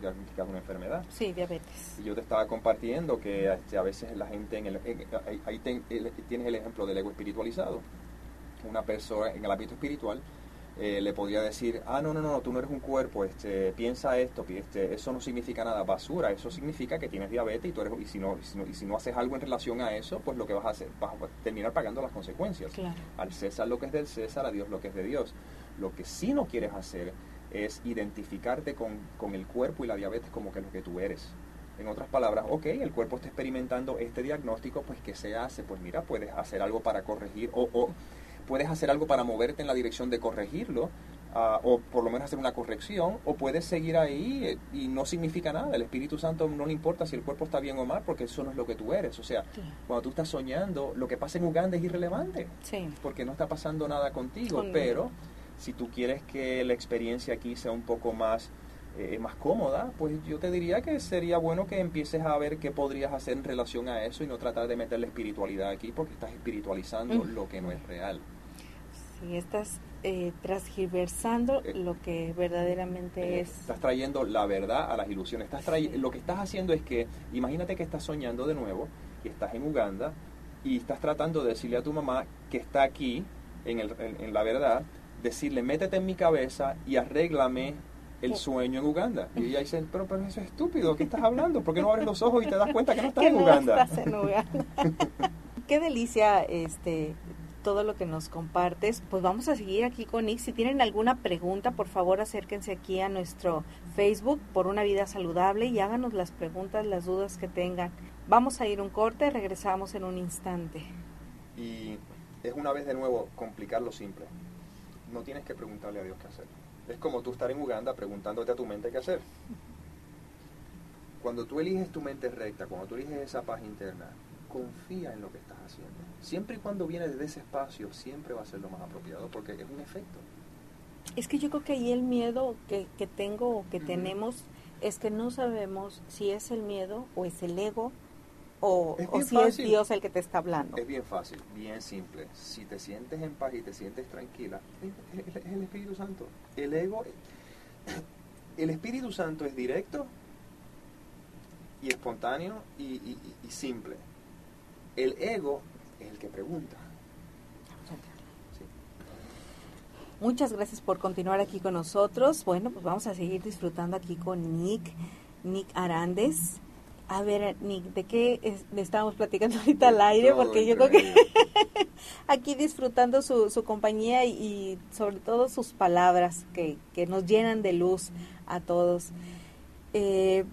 diagnosticado una enfermedad. Sí, diabetes. Y yo te estaba compartiendo que este, a veces la gente, en el, ahí tienes el ejemplo del ego espiritualizado. Una persona en el ámbito espiritual, eh, le podría decir, ah, no, no, no, tú no eres un cuerpo, este, piensa esto, este, eso no significa nada, basura, eso significa que tienes diabetes y, tú eres, y, si no, y, si no, haces algo en relación a eso, pues lo que vas a hacer, vas a terminar pagando las consecuencias. Al César lo que es del César, a Dios lo que es de Dios. Lo que sí no quieres hacer es identificarte con, con el cuerpo y la diabetes como que es lo que tú eres. En otras palabras, ok, el cuerpo está experimentando este diagnóstico, pues ¿qué se hace? Pues mira, puedes hacer algo para corregir o, o puedes hacer algo para moverte en la dirección de corregirlo, ah, o por lo menos hacer una corrección, o puedes seguir ahí eh, y no significa nada. El Espíritu Santo no le importa si el cuerpo está bien o mal, porque eso no es lo que tú eres. O sea, cuando tú estás soñando, lo que pasa en Uganda es irrelevante, porque no está pasando nada contigo, pero si tú quieres que la experiencia aquí sea un poco más eh, más cómoda, pues yo te diría que sería bueno que empieces a ver qué podrías hacer en relación a eso y no tratar de meter la espiritualidad aquí porque estás espiritualizando lo que no es real. Sí, estás eh, transgiversando eh, lo que verdaderamente eh, es. Estás trayendo la verdad a las ilusiones. Estás Lo que estás haciendo es que, imagínate que estás soñando de nuevo y estás en Uganda y estás tratando de decirle a tu mamá que está aquí, en, el, en, la verdad, decirle, métete en mi cabeza y arréglame el sueño en Uganda. Y ella dice, pero, pero eso es estúpido, ¿qué estás hablando? ¿Por qué no abres los ojos y te das cuenta que no estás en Uganda? Estás en Uganda. qué delicia este todo lo que nos compartes. Pues vamos a seguir aquí con Nick. Si tienen alguna pregunta, por favor acérquense aquí a nuestro Facebook por una vida saludable y háganos las preguntas, las dudas que tengan. Vamos a ir un corte, regresamos en un instante. Y es una vez de nuevo complicar lo simple. No tienes que preguntarle a Dios qué hacer. Es como tú estar en Uganda preguntándote a tu mente qué hacer. Cuando tú eliges tu mente recta, cuando tú eliges esa paz interna, confía en lo que estás haciendo. Siempre y cuando viene desde ese espacio, siempre va a ser lo más apropiado porque es un efecto. Es que yo creo que ahí el miedo que, que tengo o que tenemos es que no sabemos si es el miedo o es el ego o, si es Dios el que te está hablando. Es bien fácil, bien simple. Si te sientes en paz y te sientes tranquila, es, el Espíritu Santo. El ego, el Espíritu Santo es directo y espontáneo y simple. El ego es el que pregunta. Muchas gracias por continuar aquí con nosotros. Bueno, pues vamos a seguir disfrutando aquí con Nick, Nick Arandes. A ver, Nick, ¿de qué le estábamos platicando ahorita al aire? Porque yo creo que aquí disfrutando su, su compañía y, sobre todo sus palabras que, que nos llenan de luz a todos. Eh,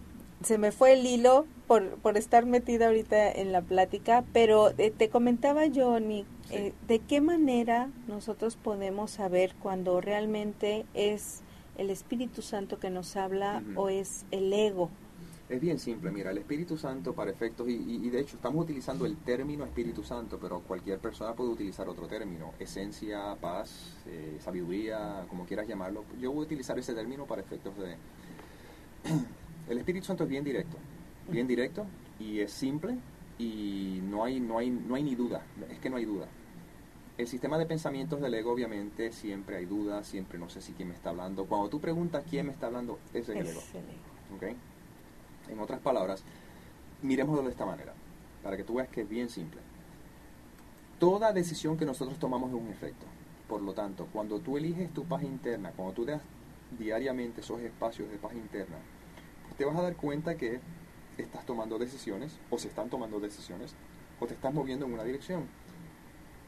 se me fue el hilo por, por estar metida ahorita en la plática, pero eh, te comentaba yo, eh, de qué manera nosotros podemos saber cuando realmente es el Espíritu Santo que nos habla o es el ego. Es bien simple, mira, el Espíritu Santo para efectos, y, y, de hecho estamos utilizando el término Espíritu Santo, pero cualquier persona puede utilizar otro término, esencia, paz, eh, sabiduría, como quieras llamarlo. Yo voy a utilizar ese término para efectos de... El Espíritu Santo es bien directo, bien directo y es simple y no hay, no hay, no hay ni duda, es que no hay duda. El sistema de pensamientos del ego, obviamente, siempre hay dudas, siempre no sé si quién me está hablando. Cuando tú preguntas quién me está hablando, ese es el ego. ¿Okay? En otras palabras, miremoslo de esta manera, para que tú veas que es bien simple. Toda decisión que nosotros tomamos es un efecto. Por lo tanto, cuando tú eliges tu paz interna, cuando tú das diariamente esos espacios de paz interna, te vas a dar cuenta que estás tomando decisiones o se están tomando decisiones o te estás moviendo en una dirección.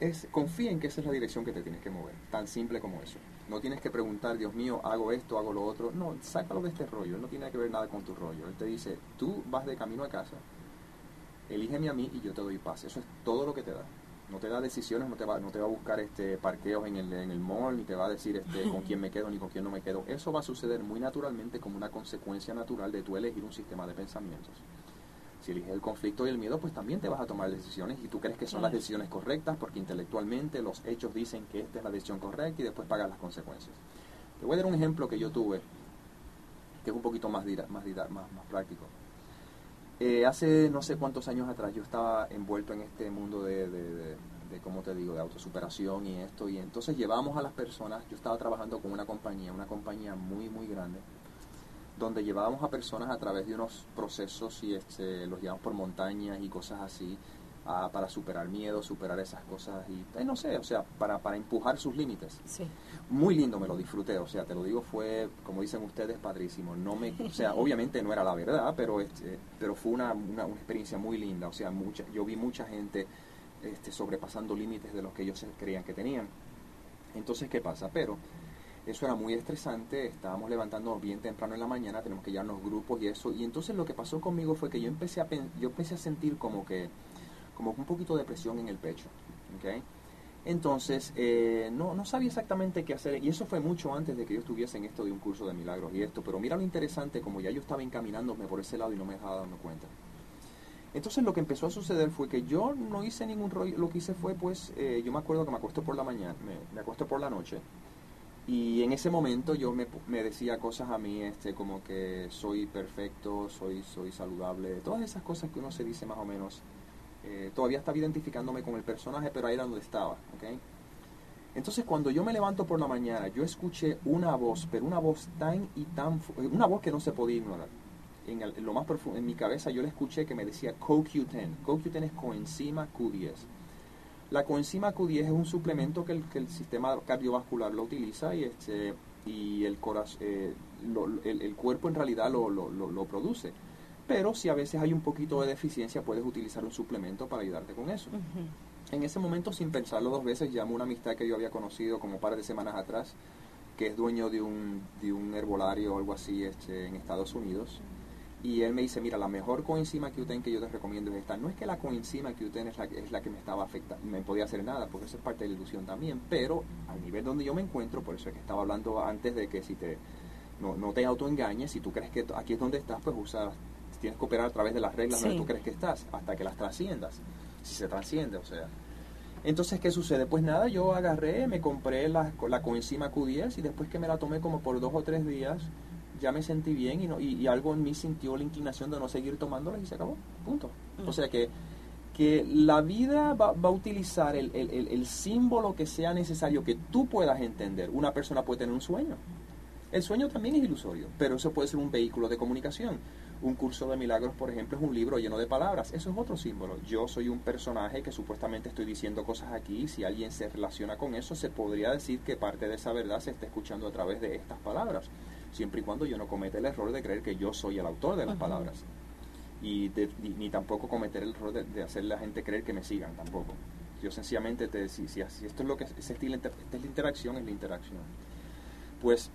Es, confía en que esa es la dirección que te tienes que mover, tan simple como eso. No tienes que preguntar, Dios mío, hago esto, hago lo otro. No, sácalo de este rollo, no tiene que ver nada con tu rollo. Él te dice, tú vas de camino a casa, elígeme a mí y yo te doy paz. Eso es todo lo que te da no te da decisiones, no te va, no te va a buscar este parqueos en el, en el mall, ni te va a decir este, con quién me quedo ni con quién no me quedo. Eso va a suceder muy naturalmente como una consecuencia natural de tu elegir un sistema de pensamientos. Si eliges el conflicto y el miedo, pues también te vas a tomar decisiones y tú crees que son las decisiones correctas porque intelectualmente los hechos dicen que esta es la decisión correcta y después pagas las consecuencias. Te voy a dar un ejemplo que yo tuve, que es un poquito más, más, más, más práctico. Eh, hace no sé cuántos años atrás yo estaba envuelto en este mundo de, de, ¿cómo te digo?, de autosuperación y esto. Y entonces llevamos a las personas, yo estaba trabajando con una compañía, una compañía muy, muy grande, donde llevábamos a personas a través de unos procesos y este, los llevamos por montañas y cosas así. Para superar miedo, superar esas cosas y eh, no sé, o sea, para, para empujar sus límites. Sí. Muy lindo, me lo disfruté, o sea, te lo digo, fue, como dicen ustedes, padrísimo. No me, o sea, obviamente no era la verdad, pero este, pero fue una, una, experiencia muy linda, o sea, mucha, yo vi mucha gente este, sobrepasando límites de los que ellos creían que tenían. Entonces, ¿qué pasa? Pero eso era muy estresante, estábamos levantándonos bien temprano en la mañana, tenemos que llevarnos grupos y eso. Y entonces lo que pasó conmigo fue que yo empecé a, yo empecé a sentir como que como un poquito de presión en el pecho. ¿okay? Entonces, eh, no, no sabía exactamente qué hacer. Y eso fue mucho antes de que yo estuviese en esto de un curso de milagros y esto. Pero mira lo interesante, como ya yo estaba encaminándome por ese lado y no me estaba dando cuenta. Entonces lo que empezó a suceder fue que yo no hice ningún rollo. Lo que hice fue, pues, eh, yo me acuerdo que me acuesto por la mañana, me, me por la noche. Y en ese momento yo me, me, decía cosas a mí, este, como que soy perfecto, soy, soy saludable, todas esas cosas que uno se dice más o menos eh, todavía estaba identificándome con el personaje, pero ahí era donde estaba. ¿okay? Entonces cuando yo me levanto por la mañana, yo escuché una voz, pero una voz tan y tan, una voz que no se podía ignorar. En, lo más profundo, en mi cabeza yo le escuché que me decía CoQ10. CoQ10 es coenzima Q10. La coenzima Q10 es un suplemento que el, que el sistema cardiovascular lo utiliza y, este, y el, corazón, eh, el, el, cuerpo en realidad lo, lo, lo produce. Pero si a veces hay un poquito de deficiencia, puedes utilizar un suplemento para ayudarte con eso. En ese momento, sin pensarlo dos veces, llamó a una amistad que yo había conocido como un par de semanas atrás, que es dueño de un, de un herbolario o algo así este, en Estados Unidos. Y él me dice, mira, la mejor coenzima Q10 que yo te recomiendo es esta. No es que la coenzima Q10 es la, es la que me estaba afectando, me podía hacer nada, porque eso es parte de la ilusión también. Pero al nivel donde yo me encuentro, por eso es que estaba hablando antes de que si te no, no te autoengañes, si tú crees que aquí es donde estás, pues usa tienes que operar a través de las reglas donde tú crees que estás, hasta que las trasciendas, si se trasciende, o sea. Entonces, ¿qué sucede? Pues nada, yo agarré, me compré la, la coenzima Q10 y después que me la tomé como por dos o tres días, ya me sentí bien y, no, y, algo en mí sintió la inclinación de no seguir tomándola y se acabó, punto. O sea que, que la vida va, va a utilizar el, el, el, el símbolo que sea necesario que tú puedas entender. Una persona puede tener un sueño. El sueño también es ilusorio, pero eso puede ser un vehículo de comunicación. Un curso de milagros, por ejemplo, es un libro lleno de palabras. Eso es otro símbolo. Yo soy un personaje que supuestamente estoy diciendo cosas aquí. Si alguien se relaciona con eso, se podría decir que parte de esa verdad se está escuchando a través de estas palabras. Siempre y cuando yo no cometa el error de creer que yo soy el autor de las palabras. Y, ni tampoco cometer el error de, hacerle a la gente creer que me sigan, tampoco. Yo sencillamente te decía, si, si, esto es lo que es, es la interacción, es la interacción. Pues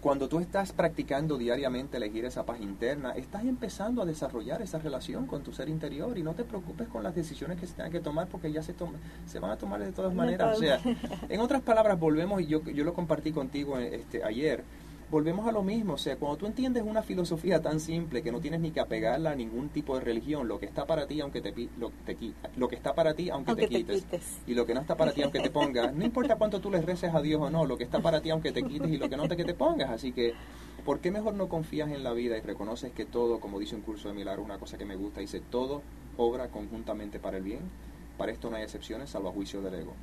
cuando tú estás practicando diariamente elegir esa paz interna, estás empezando a desarrollar esa relación con tu ser interior y no te preocupes con las decisiones que se tengan que tomar porque ya se, se van a tomar de todas maneras. O sea, en otras palabras, volvemos, y yo, yo lo compartí contigo este, ayer, volvemos a lo mismo, o sea, cuando tú entiendes una filosofía tan simple que no tienes ni que apegarla a ningún tipo de religión, lo que está para ti aunque te lo, te, lo que está para ti aunque, te, quites, y lo que no está para ti aunque te pongas, no importa cuánto tú le reces a Dios o no, lo que está para ti aunque te quites y lo que no te que te pongas, así que ¿por qué mejor no confías en la vida y reconoces que todo, como dice un curso de milagros, una cosa que me gusta, dice todo obra conjuntamente para el bien? Para esto no hay excepciones, salvo a juicio del ego.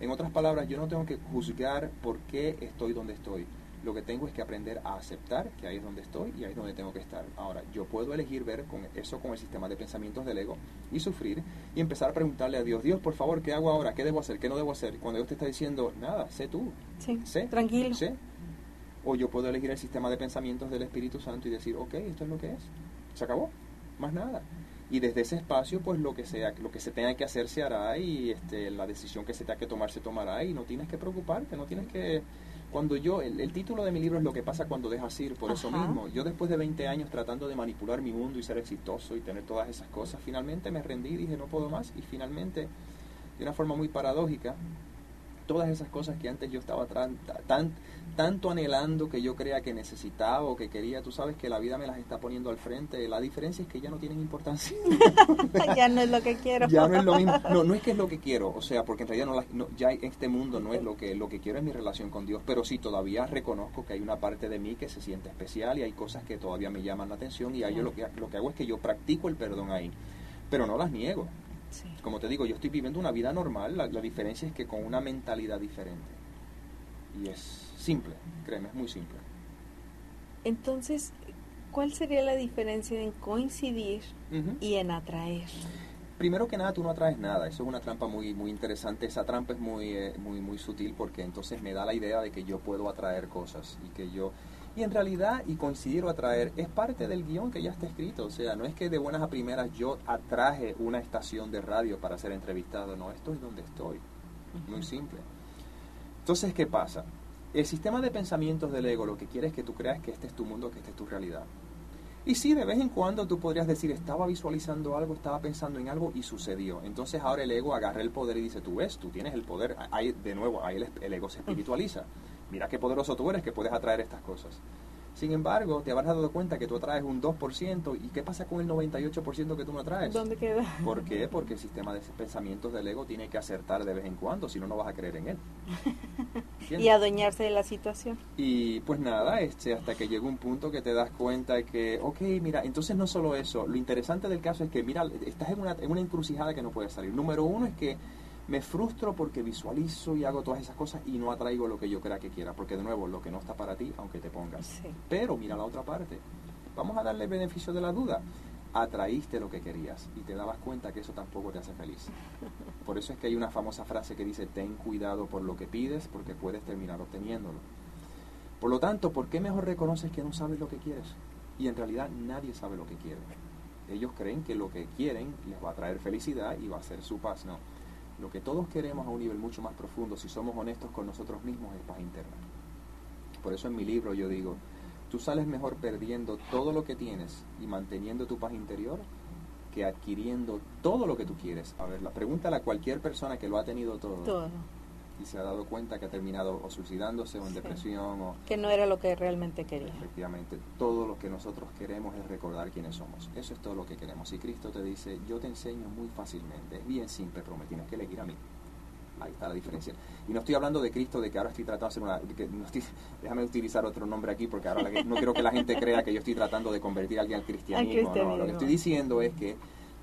En otras palabras, yo no tengo que juzgar por qué estoy donde estoy lo que tengo es que aprender a aceptar que ahí es donde estoy y ahí es donde tengo que estar. Ahora, yo puedo elegir ver con eso con el sistema de pensamientos del ego y sufrir y empezar a preguntarle a Dios, Dios, por favor, ¿qué hago ahora? ¿Qué debo hacer? ¿Qué no debo hacer? Cuando Dios te está diciendo, nada, sé tú. Sí, sé. Tranquilo. Sé. O yo puedo elegir el sistema de pensamientos del Espíritu Santo y decir, ok, esto es lo que es. Se acabó. Más nada y desde ese espacio pues lo que sea lo que se tenga que hacer se hará y este, la decisión que se tenga que tomar se tomará y no tienes que preocuparte no tienes que cuando yo, el, título de mi libro es lo que pasa cuando dejas ir, por eso mismo. Yo después de 20 años tratando de manipular mi mundo y ser exitoso y tener todas esas cosas, finalmente me rendí y dije no puedo más y finalmente, de una forma muy paradójica, todas esas cosas que antes yo estaba tan, tan, tanto anhelando que yo crea que necesitaba o que quería, tú sabes que la vida me las está poniendo al frente. La diferencia es que ya no tienen importancia. ya no es lo que quiero. ya no es lo mismo. No, no es que es lo que quiero, o sea, porque en realidad no, ya este mundo no es lo que, lo que quiero es mi relación con Dios, pero sí todavía reconozco que hay una parte de mí que se siente especial y hay cosas que todavía me llaman la atención y ahí yo lo que, lo que hago es que yo practico el perdón ahí, pero no las niego. Como te digo, yo estoy viviendo una vida normal, la, diferencia es que con una mentalidad diferente. Y es simple, créeme, es muy simple. Entonces, ¿cuál sería la diferencia en coincidir y en atraer? Primero que nada, tú no atraes nada. Eso es una trampa muy, muy interesante. Esa trampa es muy, eh, muy, muy sutil porque entonces me da la idea de que yo puedo atraer cosas y que yo... Y en realidad, y considero atraer, es parte del guion que ya está escrito. O sea, no es que de buenas a primeras yo atraje una estación de radio para ser entrevistado. No, esto es donde estoy. Muy simple. Entonces, ¿qué pasa? El sistema de pensamientos del ego lo que quiere es que tú creas que este es tu mundo, que esta es tu realidad. Y sí, de vez en cuando tú podrías decir, estaba visualizando algo, estaba pensando en algo y sucedió. Entonces ahora el ego agarra el poder y dice, tú ves, tú tienes el poder. Ahí, de nuevo, ahí el, ego se espiritualiza. Mira qué poderoso tú eres que puedes atraer estas cosas. Sin embargo, te habrás dado cuenta que tú atraes un 2%. ¿Y qué pasa con el 98% que tú no atraes? ¿Dónde queda? ¿Por qué? Porque el sistema de pensamientos del ego tiene que acertar de vez en cuando, si no, no vas a creer en él. y adueñarse de la situación. Y pues nada, este, hasta que llega un punto que te das cuenta que, ok, mira, entonces no solo eso, lo interesante del caso es que, mira, estás en una, en una encrucijada que no puedes salir. Número uno es que me frustro porque visualizo y hago todas esas cosas y no atraigo lo que yo crea que quiera, porque de nuevo, lo que no está para ti, aunque te pongas. Pero mira la otra parte. Vamos a darle beneficio de la duda. Atraíste lo que querías y te dabas cuenta que eso tampoco te hace feliz. Por eso es que hay una famosa frase que dice, ten cuidado por lo que pides porque puedes terminar obteniéndolo. Por lo tanto, ¿por qué mejor reconoces que no sabes lo que quieres? Y en realidad nadie sabe lo que quiere. Ellos creen que lo que quieren les va a traer felicidad y va a ser su paz. No, lo que todos queremos a un nivel mucho más profundo, si somos honestos con nosotros mismos, es paz interna. Por eso en mi libro yo digo, tú sales mejor perdiendo todo lo que tienes y manteniendo tu paz interior que adquiriendo todo lo que tú quieres. A ver, la pregunta a cualquier persona que lo ha tenido todo. Todo y se ha dado cuenta que ha terminado o suicidándose o en depresión o que no era lo que realmente quería. Efectivamente, todo lo que nosotros queremos es recordar quiénes somos. Eso es todo lo que queremos. Y Cristo te dice, yo te enseño muy fácilmente, es bien simple, pero me tienes que elegir a mí. Ahí está la diferencia. Y no estoy hablando de Cristo, de que ahora estoy tratando de hacer una... déjame utilizar otro nombre aquí, porque ahora no quiero que la gente crea que yo estoy tratando de convertir a alguien al cristianismo. No, lo que estoy diciendo es que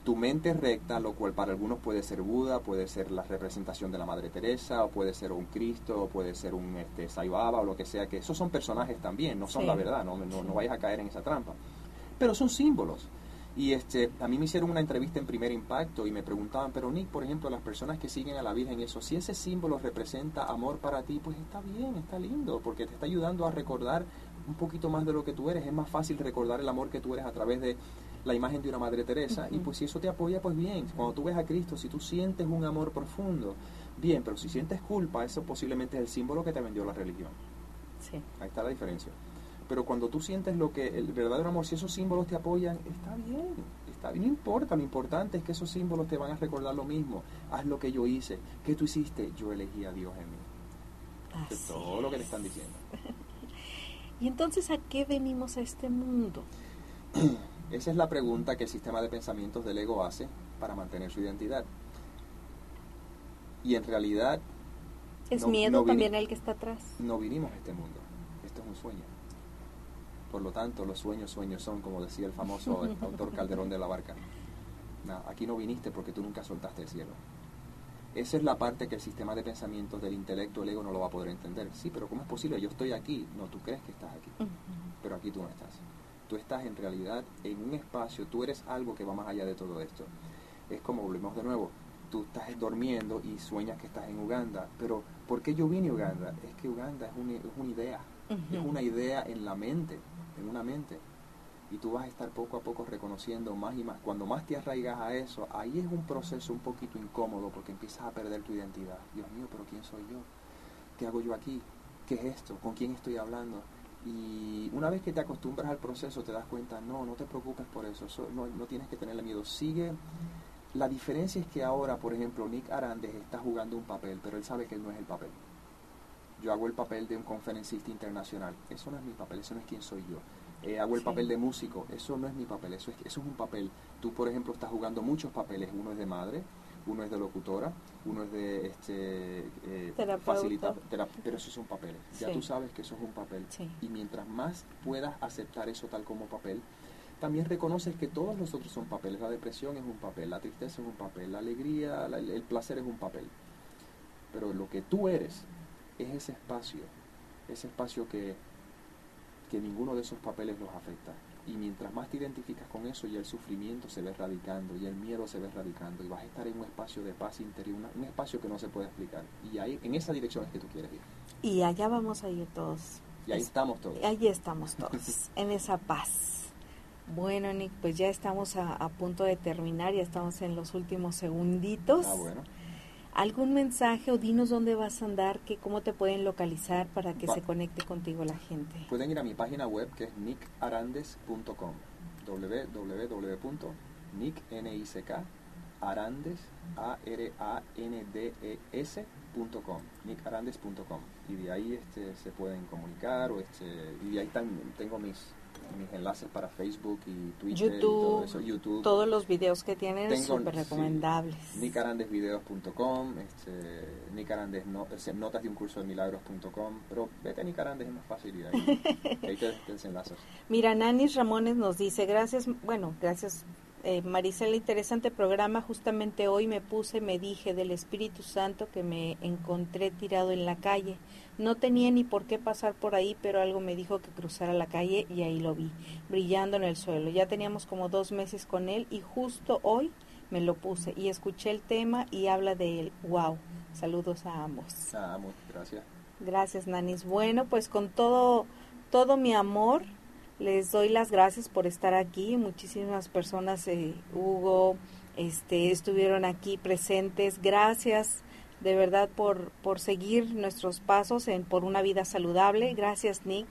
tu mente recta, lo cual para algunos puede ser Buda, puede ser la representación de la Madre Teresa, o puede ser un Cristo, o puede ser un este, Saibaba, o lo que sea, que esos son personajes también, no son la verdad, no, no, no vayas a caer en esa trampa. Pero son símbolos. Y este, a mí me hicieron una entrevista en Primer Impacto y me preguntaban, pero Nick, por ejemplo, las personas que siguen a la Virgen, eso, si ese símbolo representa amor para ti, pues está bien, está lindo, porque te está ayudando a recordar un poquito más de lo que tú eres. Es más fácil recordar el amor que tú eres a través de la imagen de una Madre Teresa. Y pues si eso te apoya, pues bien. Cuando tú ves a Cristo, si tú sientes un amor profundo, bien, pero si sientes culpa, eso posiblemente es el símbolo que te vendió la religión. Sí. Ahí está la diferencia. Pero cuando tú sientes lo que el verdadero amor, si esos símbolos te apoyan, está bien, está bien, no importa, lo importante es que esos símbolos te van a recordar lo mismo. Haz lo que yo hice, ¿qué tú hiciste? Yo elegí a Dios en mí. es todo lo que le están diciendo. ¿Y entonces a qué venimos a este mundo? Esa es la pregunta que el sistema de pensamientos del ego hace para mantener su identidad. Y en realidad... ¿Es miedo también el que está atrás? No vinimos a este mundo. Esto es un sueño. Por lo tanto, los sueños, sueños son, como decía el famoso autor Calderón de la Barca. aquí no viniste porque tú nunca soltaste el cielo. Esa es la parte que el sistema de pensamientos del intelecto, el ego, no lo va a poder entender. Sí, pero ¿cómo es posible? Yo estoy aquí. No, tú crees que estás aquí. Pero aquí tú no estás tú estás en realidad en un espacio, tú eres algo que va más allá de todo esto. Es como, volvemos de nuevo, tú estás durmiendo y sueñas que estás en Uganda, pero ¿por qué yo vine a Uganda? Es que Uganda es una, es una idea, es una idea en la mente, en una mente. Y tú vas a estar poco a poco reconociendo más y más. Cuando más te arraigas a eso, ahí es un proceso un poquito incómodo porque empiezas a perder tu identidad. Dios mío, pero ¿quién soy yo? ¿Qué hago yo aquí? ¿Qué es esto? ¿Con quién estoy hablando? Y una vez que te acostumbras al proceso, te das cuenta, no, no te preocupes por eso, no, no, tienes que tenerle miedo, sigue. La diferencia es que ahora, por ejemplo, Nick Arandes está jugando un papel, pero él sabe que él no es el papel. Yo hago el papel de un conferencista internacional, eso no es mi papel, eso no es quién soy yo. Eh, hago el papel de músico, eso no es mi papel, eso es, eso es un papel. Tú, por ejemplo, estás jugando muchos papeles, uno es de madre, uno es de locutora, uno es de este, eh, pero esos son papeles. Ya tú sabes que eso es un papel. Y mientras más puedas aceptar eso tal como papel, también reconoces que todos los otros son papeles. La depresión es un papel, la tristeza es un papel, la alegría, el placer es un papel. Pero lo que tú eres es ese espacio, ese espacio que, que ninguno de esos papeles los afecta. Y mientras más te identificas con eso, ya el sufrimiento se ve radicando, y el miedo se ve radicando, y vas a estar en un espacio de paz interior, un espacio que no se puede explicar. Y ahí, en esa dirección es que tú quieres ir. Y allá vamos a ir todos. Y ahí estamos todos. Ahí estamos todos, en esa paz. Bueno, Nick, pues ya estamos a, a, punto de terminar, ya estamos en los últimos segunditos. Ah, bueno. ¿Algún mensaje o dinos dónde vas a andar, que cómo te pueden localizar para que se conecte contigo la gente? Pueden ir a mi página web que es nickarandes.com www.nick.arandes a r a n d e s.com nickarandes.com y de ahí este se pueden comunicar o este y de ahí también tengo mis mis enlaces para Facebook y Twitter YouTube, y todo eso, YouTube. Todos los videos que tienen son súper recomendables. Sí, nicarandesvideos.com, este, nicarandes no, notas de un curso de milagros.com, pero vete a Nicarandes es más fácil y ahí, ahí te, te enlazas. Mira, Nanis Ramones nos dice, gracias, bueno, gracias eh, Maricela, interesante programa. Justamente hoy me puse, me dije del Espíritu Santo que me encontré tirado en la calle. No tenía ni por qué pasar por ahí, pero algo me dijo que cruzara la calle y ahí lo vi, brillando en el suelo. Ya teníamos como dos meses con él y justo hoy me lo puse y escuché el tema y habla de él. ¡Wow! Saludos a ambos. A ambos, gracias. Gracias, Nanis. Bueno, pues con todo, todo mi amor les doy las gracias por estar aquí. Muchísimas personas, eh, Hugo, este, estuvieron aquí presentes. Gracias de verdad por, por seguir nuestros pasos en por una vida saludable. Gracias, Nick.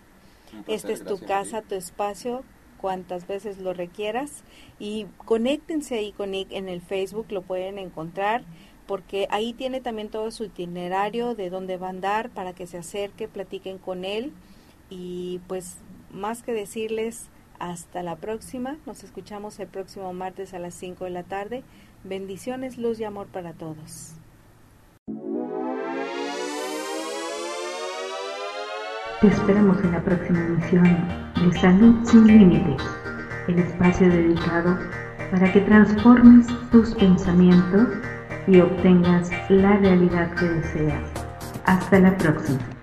Esta es tu casa, tu espacio, cuantas veces lo requieras. Y conéctense ahí con Nick en el Facebook, lo pueden encontrar porque ahí tiene también todo su itinerario de dónde va a andar para que se acerque, platiquen con él y pues más que decirles hasta la próxima. Nos escuchamos el próximo martes a las 5 de la tarde. Bendiciones, luz y amor para todos. Te esperamos en la próxima emisión de Salud sin Límites, el espacio dedicado para que transformes tus pensamientos y obtengas la realidad que deseas. Hasta la próxima.